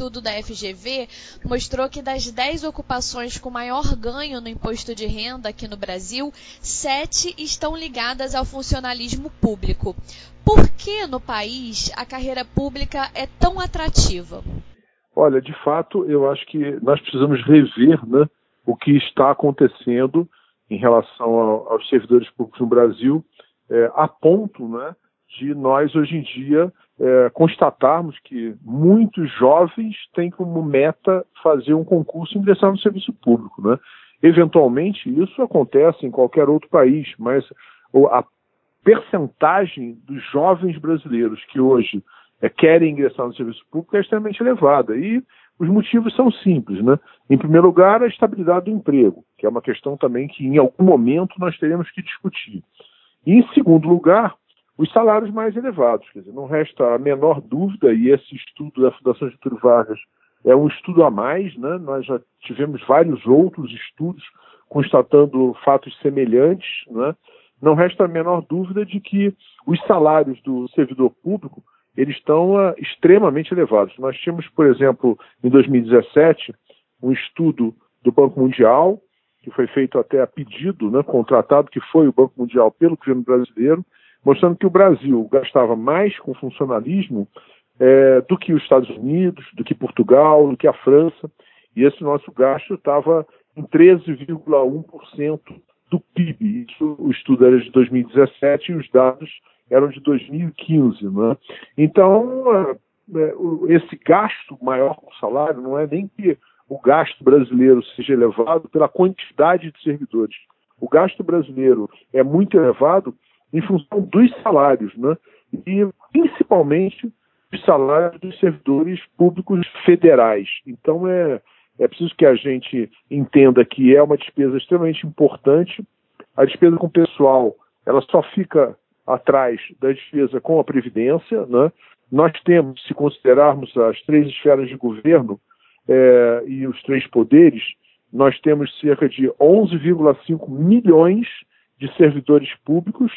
estudo da FGV mostrou que das 10 ocupações com maior ganho no imposto de renda aqui no Brasil, 7 estão ligadas ao funcionalismo público. Por que no país a carreira pública é tão atrativa? Olha, de fato, eu acho que nós precisamos rever né, o que está acontecendo em relação ao, aos servidores públicos no Brasil, é, a ponto né, de nós, hoje em dia, é, constatarmos que muitos jovens têm como meta fazer um concurso e ingressar no serviço público. Né? Eventualmente, isso acontece em qualquer outro país, mas a percentagem dos jovens brasileiros que hoje é, querem ingressar no serviço público é extremamente elevada. E os motivos são simples. Né? Em primeiro lugar, a estabilidade do emprego, que é uma questão também que em algum momento nós teremos que discutir. E, em segundo lugar, os salários mais elevados. Quer dizer, não resta a menor dúvida, e esse estudo da Fundação Getúlio Vargas é um estudo a mais, né? nós já tivemos vários outros estudos constatando fatos semelhantes, né? não resta a menor dúvida de que os salários do servidor público eles estão uh, extremamente elevados. Nós tínhamos, por exemplo, em 2017, um estudo do Banco Mundial, que foi feito até a pedido, né, contratado, que foi o Banco Mundial pelo governo brasileiro, mostrando que o Brasil gastava mais com funcionalismo é, do que os Estados Unidos, do que Portugal, do que a França, e esse nosso gasto estava em 13,1% do PIB. Isso, o estudo era de 2017 e os dados eram de 2015. Né? Então, é, esse gasto maior com salário não é nem que o gasto brasileiro seja elevado pela quantidade de servidores. O gasto brasileiro é muito elevado em função dos salários, né? e principalmente os salários dos servidores públicos federais. Então é, é preciso que a gente entenda que é uma despesa extremamente importante. A despesa com o pessoal ela só fica atrás da despesa com a Previdência. Né? Nós temos, se considerarmos as três esferas de governo é, e os três poderes, nós temos cerca de 11,5 milhões de servidores públicos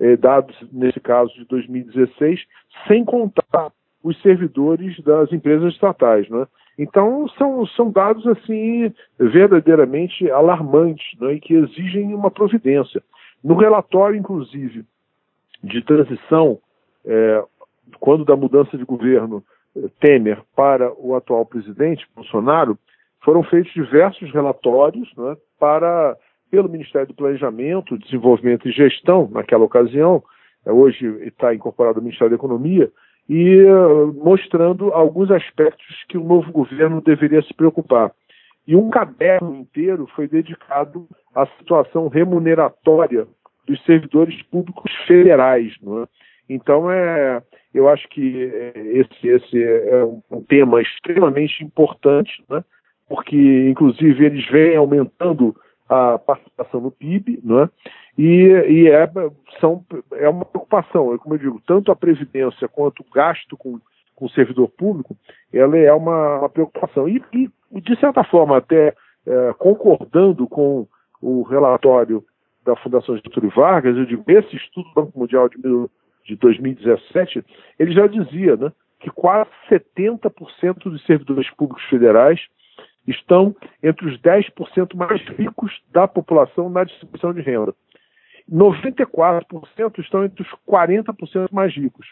eh, dados nesse caso de 2016, sem contar os servidores das empresas estatais, né? Então são, são dados assim verdadeiramente alarmantes, né? E que exigem uma providência. No relatório, inclusive, de transição, é, quando da mudança de governo é, Temer para o atual presidente Bolsonaro, foram feitos diversos relatórios né, para pelo Ministério do Planejamento, Desenvolvimento e Gestão, naquela ocasião, é, hoje está incorporado ao Ministério da Economia, e uh, mostrando alguns aspectos que o novo governo deveria se preocupar. E um caderno inteiro foi dedicado à situação remuneratória dos servidores públicos federais. É? Então, é, eu acho que é, esse, esse é um tema extremamente importante, né? porque, inclusive, eles vêm aumentando a participação no PIB, não é? E, e é, são, é uma preocupação, é como eu digo, tanto a previdência quanto o gasto com, com o servidor público, ela é uma, uma preocupação. E, e, de certa forma, até é, concordando com o relatório da Fundação Getúlio Vargas, eu digo, esse estudo do Banco Mundial de, de 2017, ele já dizia né, que quase 70% dos servidores públicos federais estão entre os 10% mais ricos da população na distribuição de renda. 94% estão entre os 40% mais ricos.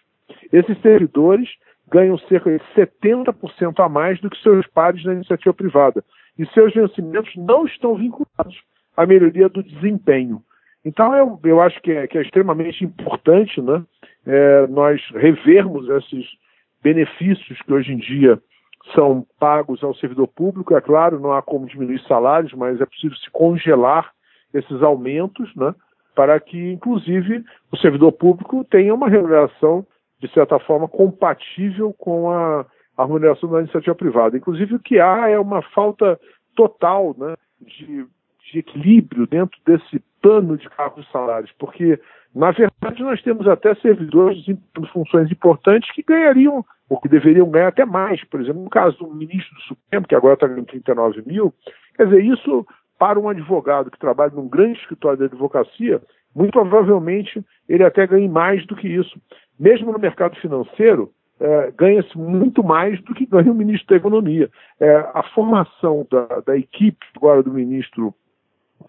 Esses servidores ganham cerca de 70% a mais do que seus pares na iniciativa privada. E seus vencimentos não estão vinculados à melhoria do desempenho. Então, eu, eu acho que é, que é extremamente importante né, é, nós revermos esses benefícios que hoje em dia são pagos ao servidor público. É claro, não há como diminuir salários, mas é possível se congelar esses aumentos, né, para que, inclusive, o servidor público tenha uma remuneração, de certa forma, compatível com a, a remuneração da iniciativa privada. Inclusive, o que há é uma falta total né, de, de equilíbrio dentro desse plano de cargos e salários, porque, na verdade, nós temos até servidores em funções importantes que ganhariam ou que deveriam ganhar até mais. Por exemplo, no caso do ministro do Supremo, que agora está ganhando 39 mil, quer dizer, isso para um advogado que trabalha num grande escritório de advocacia, muito provavelmente ele até ganhe mais do que isso. Mesmo no mercado financeiro, é, ganha-se muito mais do que ganha o ministro da Economia. É, a formação da, da, equipe agora do ministro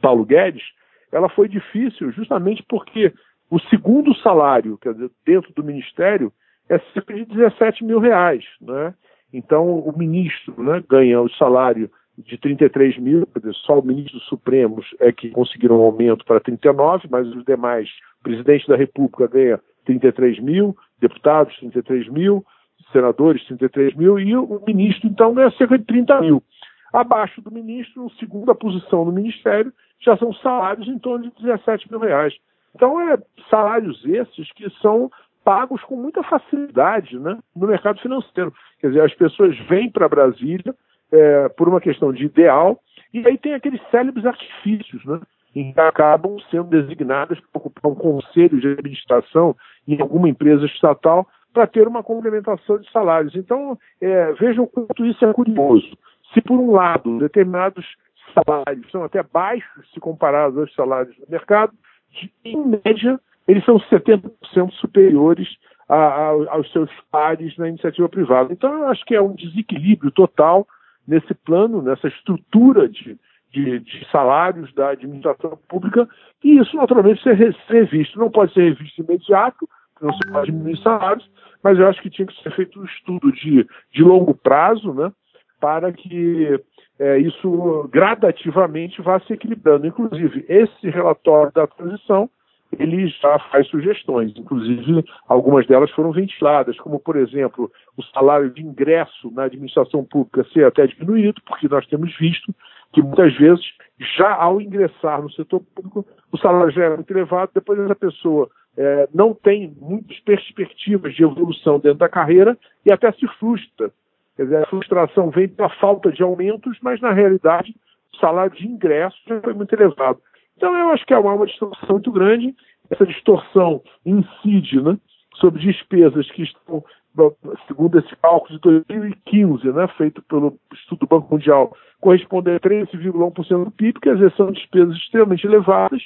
Paulo Guedes, ela foi difícil justamente porque o segundo salário, quer dizer, dentro do ministério, é cerca de 17 mil reais. Né? Então, o ministro né, ganha o salário de 33 mil, só o ministro Supremos é que conseguiram um aumento para 39, mas os demais, o presidente da República ganha 33 mil, deputados 33 mil, senadores 33 mil, e o ministro, então, ganha cerca de 30 mil. Abaixo do ministro, segunda posição no ministério, já são salários em torno de 17 mil reais. Então, é salários esses que são pagos com muita facilidade né, no mercado financeiro. Quer dizer, as pessoas vêm para Brasília é, por uma questão de ideal, e aí tem aqueles célebres artifícios, né, em que acabam sendo designadas para ocupar um conselho de administração em alguma empresa estatal para ter uma complementação de salários. Então, é, vejam quanto isso é curioso. Se, por um lado, determinados salários são até baixos se comparados aos salários do mercado, em média, eles são 70% superiores a, a, aos seus pares na iniciativa privada. Então, eu acho que é um desequilíbrio total nesse plano, nessa estrutura de, de, de salários da administração pública, e isso naturalmente ser, ser revisto. Não pode ser revisto imediato, não se pode diminuir salários, mas eu acho que tinha que ser feito um estudo de, de longo prazo, né, para que é, isso gradativamente vá se equilibrando. Inclusive, esse relatório da transição ele já faz sugestões, inclusive algumas delas foram ventiladas, como, por exemplo, o salário de ingresso na administração pública ser até diminuído, porque nós temos visto que muitas vezes, já ao ingressar no setor público, o salário já é muito elevado, depois essa pessoa é, não tem muitas perspectivas de evolução dentro da carreira e até se frustra. Quer dizer, a frustração vem pela falta de aumentos, mas na realidade o salário de ingresso já foi muito elevado. Então, eu acho que é uma, distorção muito grande. Essa distorção incide né, sobre despesas que estão, segundo esse cálculo de 2015, né, feito pelo Instituto do Banco Mundial, correspondem a 13,1% do PIB, quer dizer, são despesas extremamente elevadas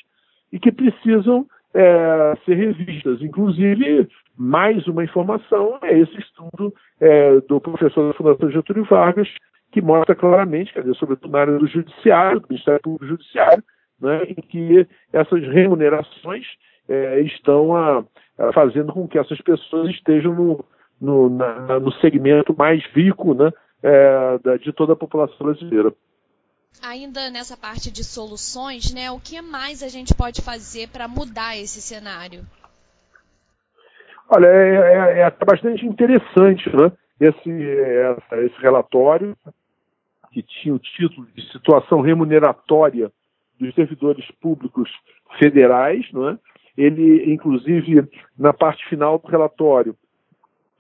e que precisam é, ser revistas. Inclusive, mais uma informação é esse estudo é, do professor da Fundação Getúlio Vargas, que mostra claramente, quer dizer, sobretudo na área do judiciário, do Ministério Público Judiciário, né, em que essas remunerações é, estão a, a fazendo com que essas pessoas estejam no, no, na, no segmento mais rico né, é, da, de toda a população brasileira. Ainda nessa parte de soluções, né, o que mais a gente pode fazer para mudar esse cenário? Olha, é, é, é bastante interessante né, esse, esse relatório, que tinha o título de Situação Remuneratória dos servidores públicos federais, não é? Ele, inclusive, na parte final do relatório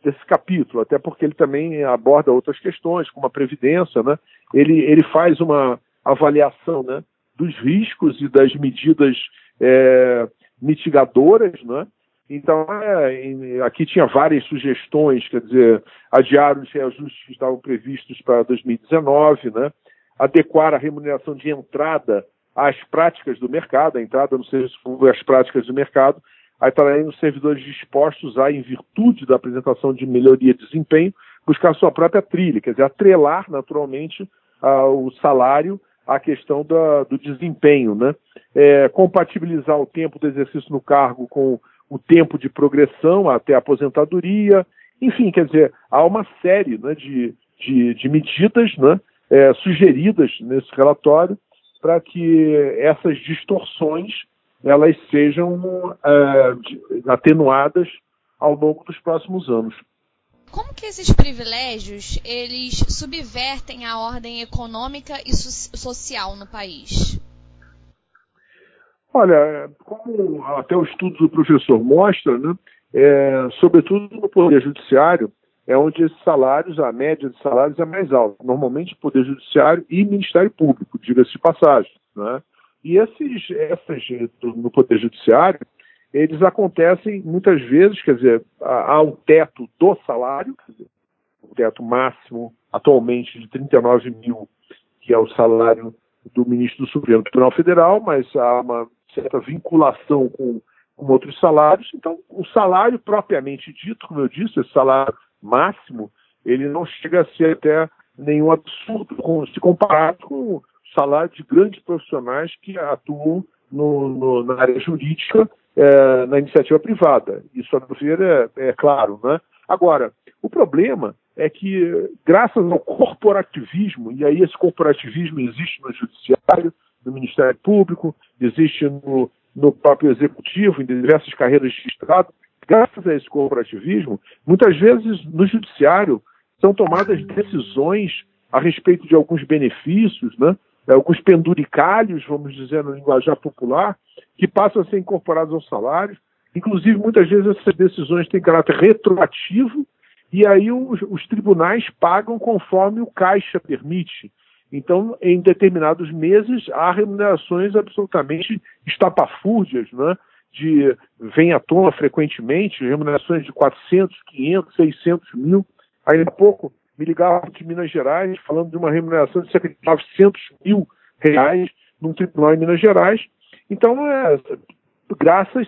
desse capítulo, até porque ele também aborda outras questões, como a previdência, né? Ele, ele faz uma avaliação, né, dos riscos e das medidas é, mitigadoras, né? Então, é, aqui tinha várias sugestões, quer dizer, adiar os reajustes que estavam previstos para 2019, né? adequar a remuneração de entrada às práticas do mercado, a entrada no serviço público às práticas do mercado, aí também os servidores dispostos a, em virtude da apresentação de melhoria de desempenho, buscar sua própria trilha, quer dizer, atrelar naturalmente o salário à questão da, do desempenho, né? É, compatibilizar o tempo do exercício no cargo com o tempo de progressão até a aposentadoria, enfim, quer dizer, há uma série né, de, de, de medidas né, é, sugeridas nesse relatório para que essas distorções elas sejam é, atenuadas ao longo dos próximos anos. Como que esses privilégios eles subvertem a ordem econômica e so social no país? Olha, como até o estudo do professor mostra, né, é, sobretudo no Poder Judiciário, é onde esses salários, a média de salários é mais alta. Normalmente, Poder Judiciário e Ministério Público, diga-se de passagem. Né? E esses, essas, no Poder Judiciário, eles acontecem muitas vezes, quer dizer, há um teto do salário, dizer, o teto máximo atualmente de 39 mil, que é o salário do ministro do Supremo Tribunal Federal, mas há uma certa vinculação com, com outros salários. Então, o salário propriamente dito, como eu disse, esse salário máximo, ele não chega a ser até nenhum absurdo se comparado com o salário de grandes profissionais que atuam no, no, na área jurídica, é, na iniciativa privada. Isso, a meu ver, é, é claro. Né? Agora, o problema é que, graças ao corporativismo, e aí esse corporativismo existe no Judiciário, no Ministério Público, existe no, no próprio Executivo, em diversas carreiras de Estado, graças a esse corporativismo, muitas vezes no Judiciário são tomadas decisões a respeito de alguns benefícios, né? Alguns penduricalhos, vamos dizer no linguajar popular, que passam a ser incorporados aos salários. Inclusive, muitas vezes essas decisões têm caráter retroativo e aí os, os tribunais pagam conforme o caixa permite. Então, em determinados meses, há remunerações absolutamente estapafúrdias, né? de vem à tona frequentemente, remunerações de 400, 500, 600 mil. Ainda há pouco me ligavam de Minas Gerais falando de uma remuneração de cerca de 900 mil reais num tribunal em Minas Gerais. Então, é, graças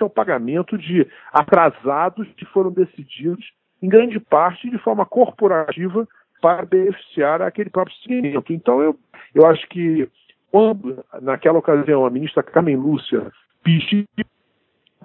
ao pagamento de atrasados que foram decididos, em grande parte, de forma corporativa, para beneficiar aquele próprio segmento. Então, eu, eu acho que quando, naquela ocasião, a ministra Carmen Lúcia pediu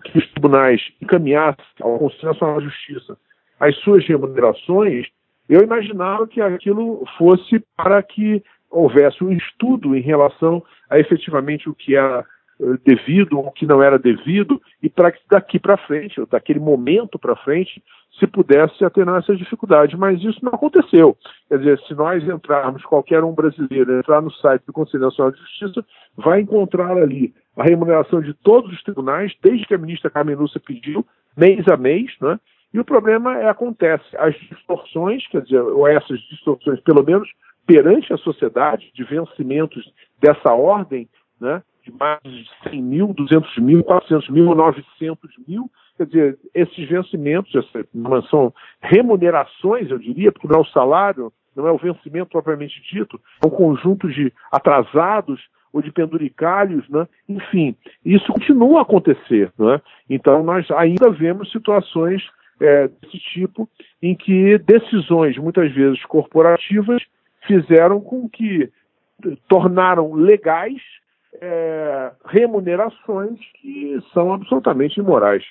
que os tribunais encaminhassem ao Conselho Nacional de Justiça as suas remunerações, eu imaginava que aquilo fosse para que houvesse um estudo em relação a efetivamente o que era eh, devido ou o que não era devido e para que daqui para frente, daquele momento para frente, se pudesse atenuar essa dificuldade. Mas isso não aconteceu. Quer dizer, se nós entrarmos, qualquer um brasileiro entrar no site do Conselho Nacional de Justiça, vai encontrar ali a remuneração de todos os tribunais, desde que a ministra Carmen Lúcia pediu, mês a mês, né? E o problema é acontece as distorções, quer dizer, ou essas distorções, pelo menos perante a sociedade, de vencimentos dessa ordem, né, de mais de 100 mil, 200 mil, 400 mil, 900 mil, quer dizer, esses vencimentos não são remunerações, eu diria, porque não é o salário, não é o vencimento propriamente dito, é um conjunto de atrasados ou de penduricalhos, né? enfim, isso continua a acontecer. Né? Então, nós ainda vemos situações é, desse tipo, em que decisões, muitas vezes corporativas, fizeram com que tornaram legais é, remunerações que são absolutamente imorais.